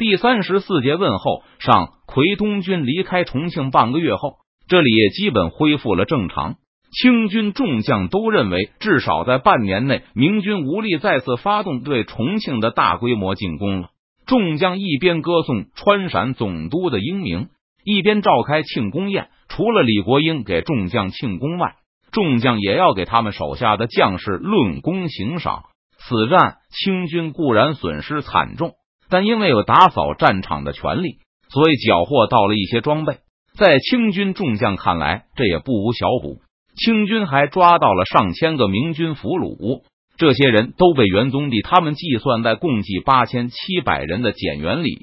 第三十四节问候上，奎东军离开重庆半个月后，这里也基本恢复了正常。清军众将都认为，至少在半年内，明军无力再次发动对重庆的大规模进攻了。众将一边歌颂川陕总督的英明，一边召开庆功宴。除了李国英给众将庆功外，众将也要给他们手下的将士论功行赏。此战，清军固然损失惨重。但因为有打扫战场的权利，所以缴获到了一些装备。在清军众将看来，这也不无小补。清军还抓到了上千个明军俘虏，这些人都被元宗帝他们计算在共计八千七百人的减员里。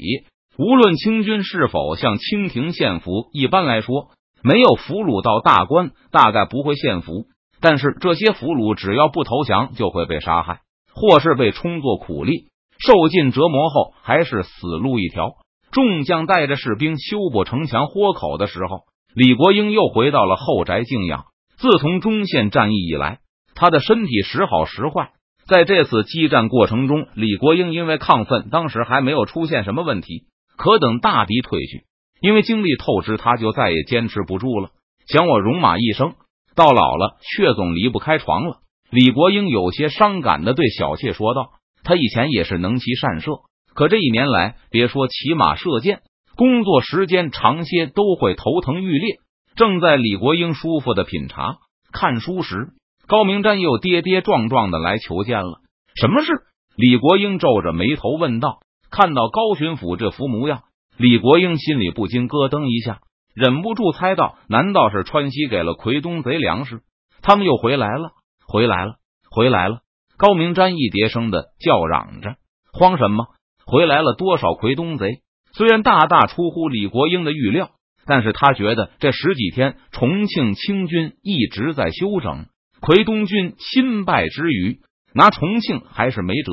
无论清军是否向清廷献俘，一般来说，没有俘虏到大官，大概不会献俘。但是这些俘虏只要不投降，就会被杀害，或是被充作苦力。受尽折磨后，还是死路一条。众将带着士兵修补城墙豁口的时候，李国英又回到了后宅静养。自从中线战役以来，他的身体时好时坏。在这次激战过程中，李国英因为亢奋，当时还没有出现什么问题。可等大敌退去，因为精力透支，他就再也坚持不住了。想我戎马一生，到老了却总离不开床了。李国英有些伤感的对小妾说道。他以前也是能骑善射，可这一年来，别说骑马射箭，工作时间长些都会头疼欲裂。正在李国英舒服的品茶看书时，高明瞻又跌跌撞撞的来求见了。什么事？李国英皱着眉头问道。看到高巡抚这副模样，李国英心里不禁咯噔一下，忍不住猜到：难道是川西给了奎东贼粮食？他们又回来了，回来了，回来了！高明瞻一叠声的叫嚷着：“慌什么？回来了多少奎东贼？”虽然大大出乎李国英的预料，但是他觉得这十几天重庆清军一直在休整，奎东军亲败之余，拿重庆还是没辙。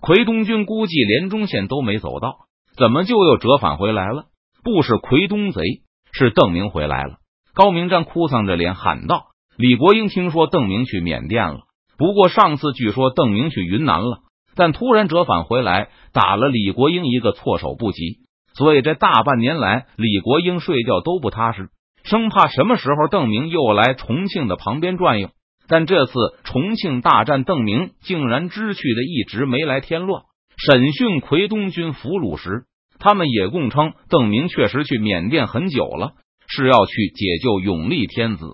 奎东军估计连中线都没走到，怎么就又折返回来了？不是奎东贼，是邓明回来了。高明瞻哭丧着脸喊道：“李国英，听说邓明去缅甸了。”不过上次据说邓明去云南了，但突然折返回来，打了李国英一个措手不及。所以这大半年来，李国英睡觉都不踏实，生怕什么时候邓明又来重庆的旁边转悠。但这次重庆大战，邓明竟然知趣的一直没来添乱。审讯奎东军俘虏时，他们也供称邓明确实去缅甸很久了，是要去解救永历天子。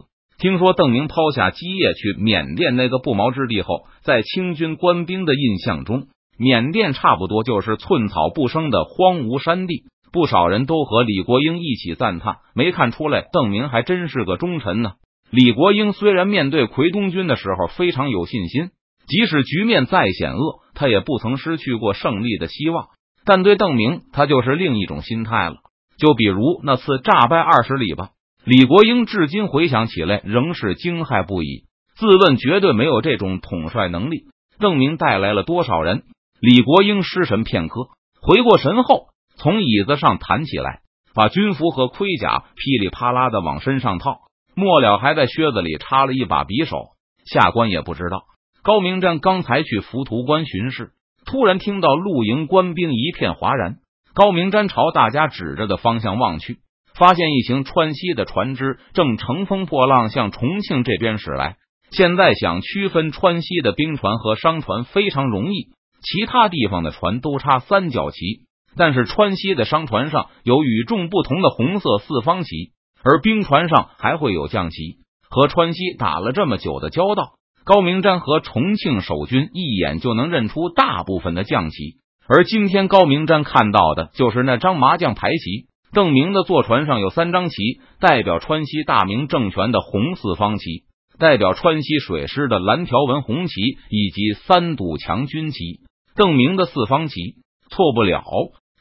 听说邓明抛下基业去缅甸那个不毛之地后，在清军官兵的印象中，缅甸差不多就是寸草不生的荒芜山地。不少人都和李国英一起赞叹，没看出来邓明还真是个忠臣呢。李国英虽然面对奎东军的时候非常有信心，即使局面再险恶，他也不曾失去过胜利的希望。但对邓明，他就是另一种心态了。就比如那次诈败二十里吧。李国英至今回想起来，仍是惊骇不已。自问绝对没有这种统帅能力。邓明带来了多少人？李国英失神片刻，回过神后，从椅子上弹起来，把军服和盔甲噼里啪啦的往身上套，末了还在靴子里插了一把匕首。下官也不知道。高明瞻刚才去浮屠关巡视，突然听到露营官兵一片哗然。高明瞻朝大家指着的方向望去。发现一行川西的船只正乘风破浪向重庆这边驶来。现在想区分川西的兵船和商船非常容易，其他地方的船都插三角旗，但是川西的商船上有与众不同的红色四方旗，而兵船上还会有将旗。和川西打了这么久的交道，高明瞻和重庆守军一眼就能认出大部分的将旗，而今天高明瞻看到的就是那张麻将牌旗。邓明的坐船上有三张旗，代表川西大明政权的红四方旗，代表川西水师的蓝条纹红旗，以及三堵墙军旗。邓明的四方旗错不了。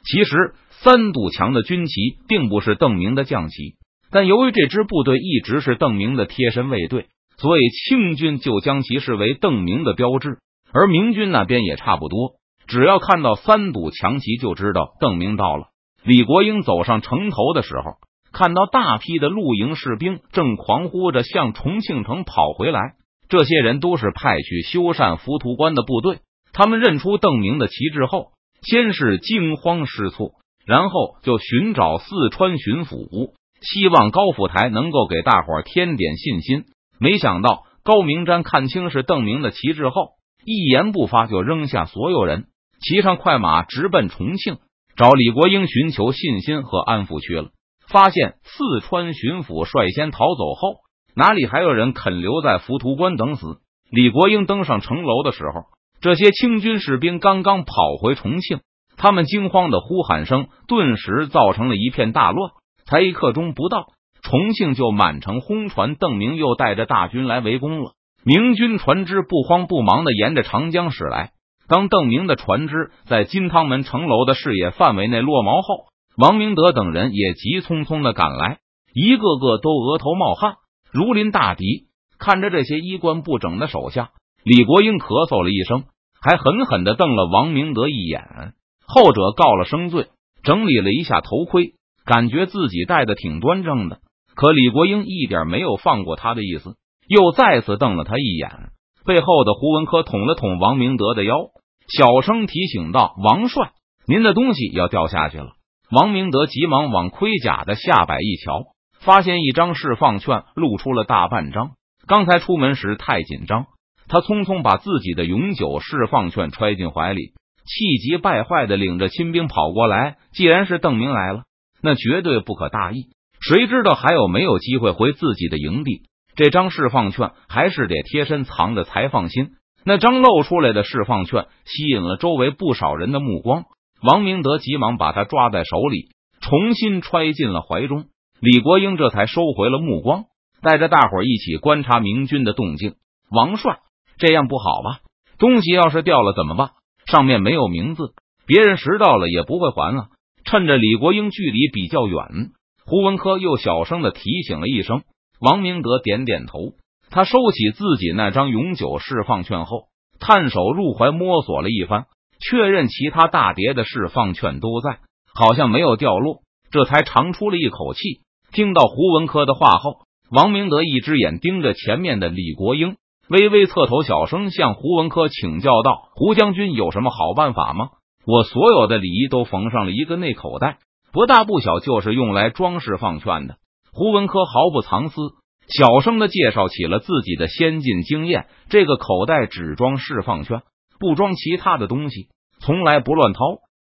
其实三堵墙的军旗并不是邓明的将旗，但由于这支部队一直是邓明的贴身卫队，所以清军就将其视为邓明的标志。而明军那边也差不多，只要看到三堵墙旗，就知道邓明到了。李国英走上城头的时候，看到大批的露营士兵正狂呼着向重庆城跑回来。这些人都是派去修缮浮屠关的部队。他们认出邓明的旗帜后，先是惊慌失措，然后就寻找四川巡抚，希望高府台能够给大伙添点信心。没想到高明瞻看清是邓明的旗帜后，一言不发就扔下所有人，骑上快马直奔重庆，找李国英寻求信心和安抚去了。发现四川巡抚率先逃走后，哪里还有人肯留在浮屠关等死？李国英登上城楼的时候，这些清军士兵刚刚跑回重庆，他们惊慌的呼喊声顿时造成了一片大乱。才一刻钟不到，重庆就满城轰传邓明又带着大军来围攻了。明军船只不慌不忙的沿着长江驶来。当邓明的船只在金汤门城楼的视野范围内落锚后，王明德等人也急匆匆的赶来，一个个都额头冒汗，如临大敌。看着这些衣冠不整的手下，李国英咳嗽了一声，还狠狠的瞪了王明德一眼。后者告了声罪，整理了一下头盔，感觉自己戴的挺端正的。可李国英一点没有放过他的意思，又再次瞪了他一眼。背后的胡文科捅了捅王明德的腰，小声提醒道：“王帅，您的东西要掉下去了。”王明德急忙往盔甲的下摆一瞧，发现一张释放券露出了大半张。刚才出门时太紧张，他匆匆把自己的永久释放券揣进怀里，气急败坏的领着亲兵跑过来。既然是邓明来了，那绝对不可大意。谁知道还有没有机会回自己的营地？这张释放券还是得贴身藏着才放心。那张露出来的释放券吸引了周围不少人的目光。王明德急忙把他抓在手里，重新揣进了怀中。李国英这才收回了目光，带着大伙一起观察明军的动静。王帅，这样不好吧？东西要是掉了怎么办？上面没有名字，别人拾到了也不会还啊！趁着李国英距离比较远，胡文科又小声的提醒了一声。王明德点点头，他收起自己那张永久释放券后，探手入怀摸索了一番。确认其他大叠的释放券都在，好像没有掉落，这才长出了一口气。听到胡文科的话后，王明德一只眼盯着前面的李国英，微微侧头，小声向胡文科请教道：“胡将军有什么好办法吗？我所有的礼仪都缝上了一个内口袋，不大不小，就是用来装释放券的。”胡文科毫不藏私，小声的介绍起了自己的先进经验：这个口袋只装释放圈。不装其他的东西，从来不乱掏，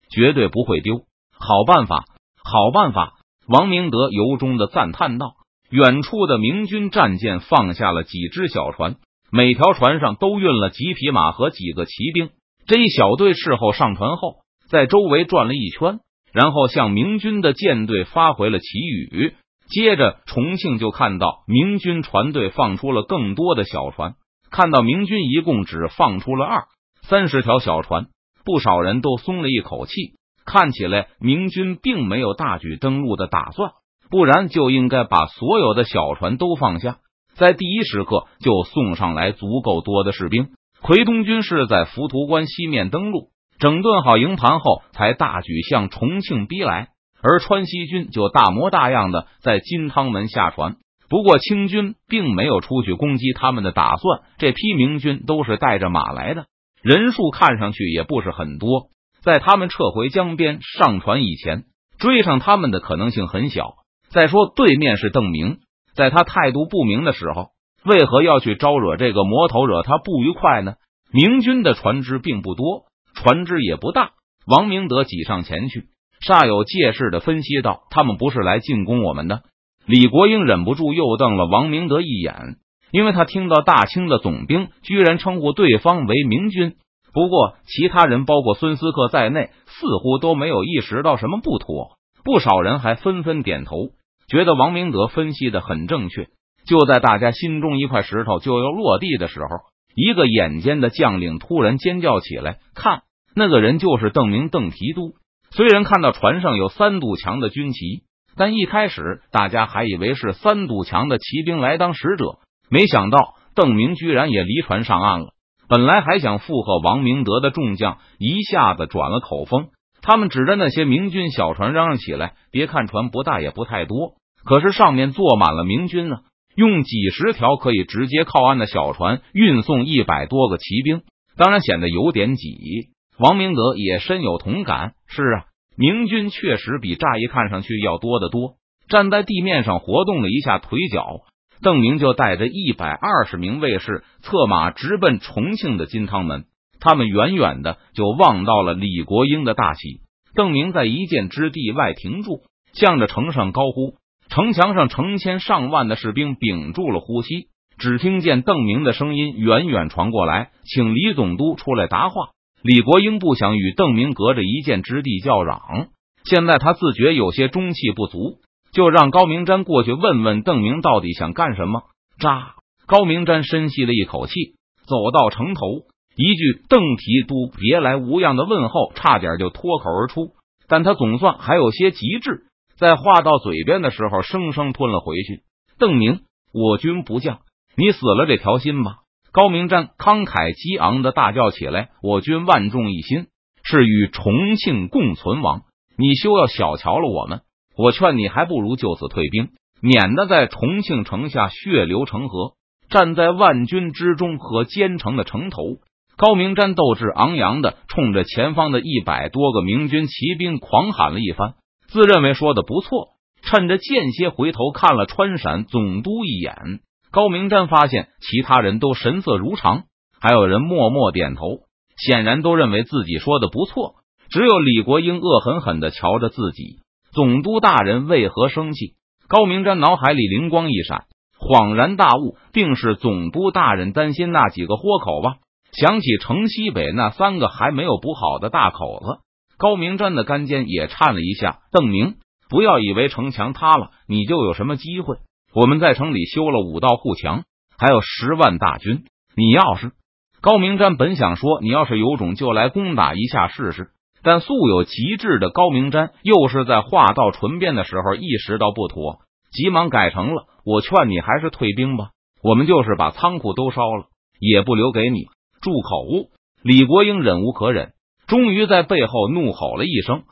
绝对不会丢。好办法，好办法！王明德由衷的赞叹道。远处的明军战舰放下了几只小船，每条船上都运了几匹马和几个骑兵。这一小队事后上船后，在周围转了一圈，然后向明军的舰队发回了旗语。接着，重庆就看到明军船队放出了更多的小船，看到明军一共只放出了二。三十条小船，不少人都松了一口气。看起来明军并没有大举登陆的打算，不然就应该把所有的小船都放下，在第一时刻就送上来足够多的士兵。奎东军是在浮屠关西面登陆，整顿好营盘后，才大举向重庆逼来。而川西军就大模大样的在金汤门下船。不过清军并没有出去攻击他们的打算，这批明军都是带着马来的。人数看上去也不是很多，在他们撤回江边上船以前，追上他们的可能性很小。再说，对面是邓明，在他态度不明的时候，为何要去招惹这个魔头，惹他不愉快呢？明军的船只并不多，船只也不大。王明德挤上前去，煞有介事的分析道：“他们不是来进攻我们的。”李国英忍不住又瞪了王明德一眼。因为他听到大清的总兵居然称呼对方为明军，不过其他人包括孙思克在内似乎都没有意识到什么不妥，不少人还纷纷点头，觉得王明德分析的很正确。就在大家心中一块石头就要落地的时候，一个眼尖的将领突然尖叫起来：“看，那个人就是邓明，邓提督！”虽然看到船上有三堵墙的军旗，但一开始大家还以为是三堵墙的骑兵来当使者。没想到邓明居然也离船上岸了。本来还想附和王明德的众将，一下子转了口风。他们指着那些明军小船嚷嚷起来：“别看船不大，也不太多，可是上面坐满了明军啊！用几十条可以直接靠岸的小船运送一百多个骑兵，当然显得有点挤。”王明德也深有同感。是啊，明军确实比乍一看上去要多得多。站在地面上活动了一下腿脚，邓明就带着一百二十名卫士策马直奔重庆的金汤门。他们远远的就望到了李国英的大旗。邓明在一箭之地外停住，向着城上高呼。城墙上成千上万的士兵屏住了呼吸，只听见邓明的声音远远传过来：“请李总督出来答话。”李国英不想与邓明隔着一箭之地叫嚷，现在他自觉有些中气不足，就让高明瞻过去问问邓明到底想干什么。扎！高明瞻深吸了一口气，走到城头，一句“邓提督别来无恙”的问候差点就脱口而出，但他总算还有些机智，在话到嘴边的时候，生生吞了回去。邓明，我军不降，你死了这条心吧。高明瞻慷慨激昂的大叫起来：“我军万众一心，是与重庆共存亡。你休要小瞧了我们！我劝你还不如就此退兵，免得在重庆城下血流成河。”站在万军之中和坚城的城头，高明瞻斗志昂扬的冲着前方的一百多个明军骑兵狂喊了一番，自认为说的不错。趁着间歇回头看了川陕总督一眼。高明瞻发现其他人都神色如常，还有人默默点头，显然都认为自己说的不错。只有李国英恶狠狠的瞧着自己，总督大人为何生气？高明瞻脑海里灵光一闪，恍然大悟，定是总督大人担心那几个豁口吧？想起城西北那三个还没有补好的大口子，高明瞻的肝尖也颤了一下。邓明，不要以为城墙塌了，你就有什么机会。我们在城里修了五道护墙，还有十万大军。你要是高明瞻本想说，你要是有种就来攻打一下试试。但素有极致的高明瞻，又是在话到唇边的时候意识到不妥，急忙改成了：我劝你还是退兵吧。我们就是把仓库都烧了，也不留给你。住口！李国英忍无可忍，终于在背后怒吼了一声。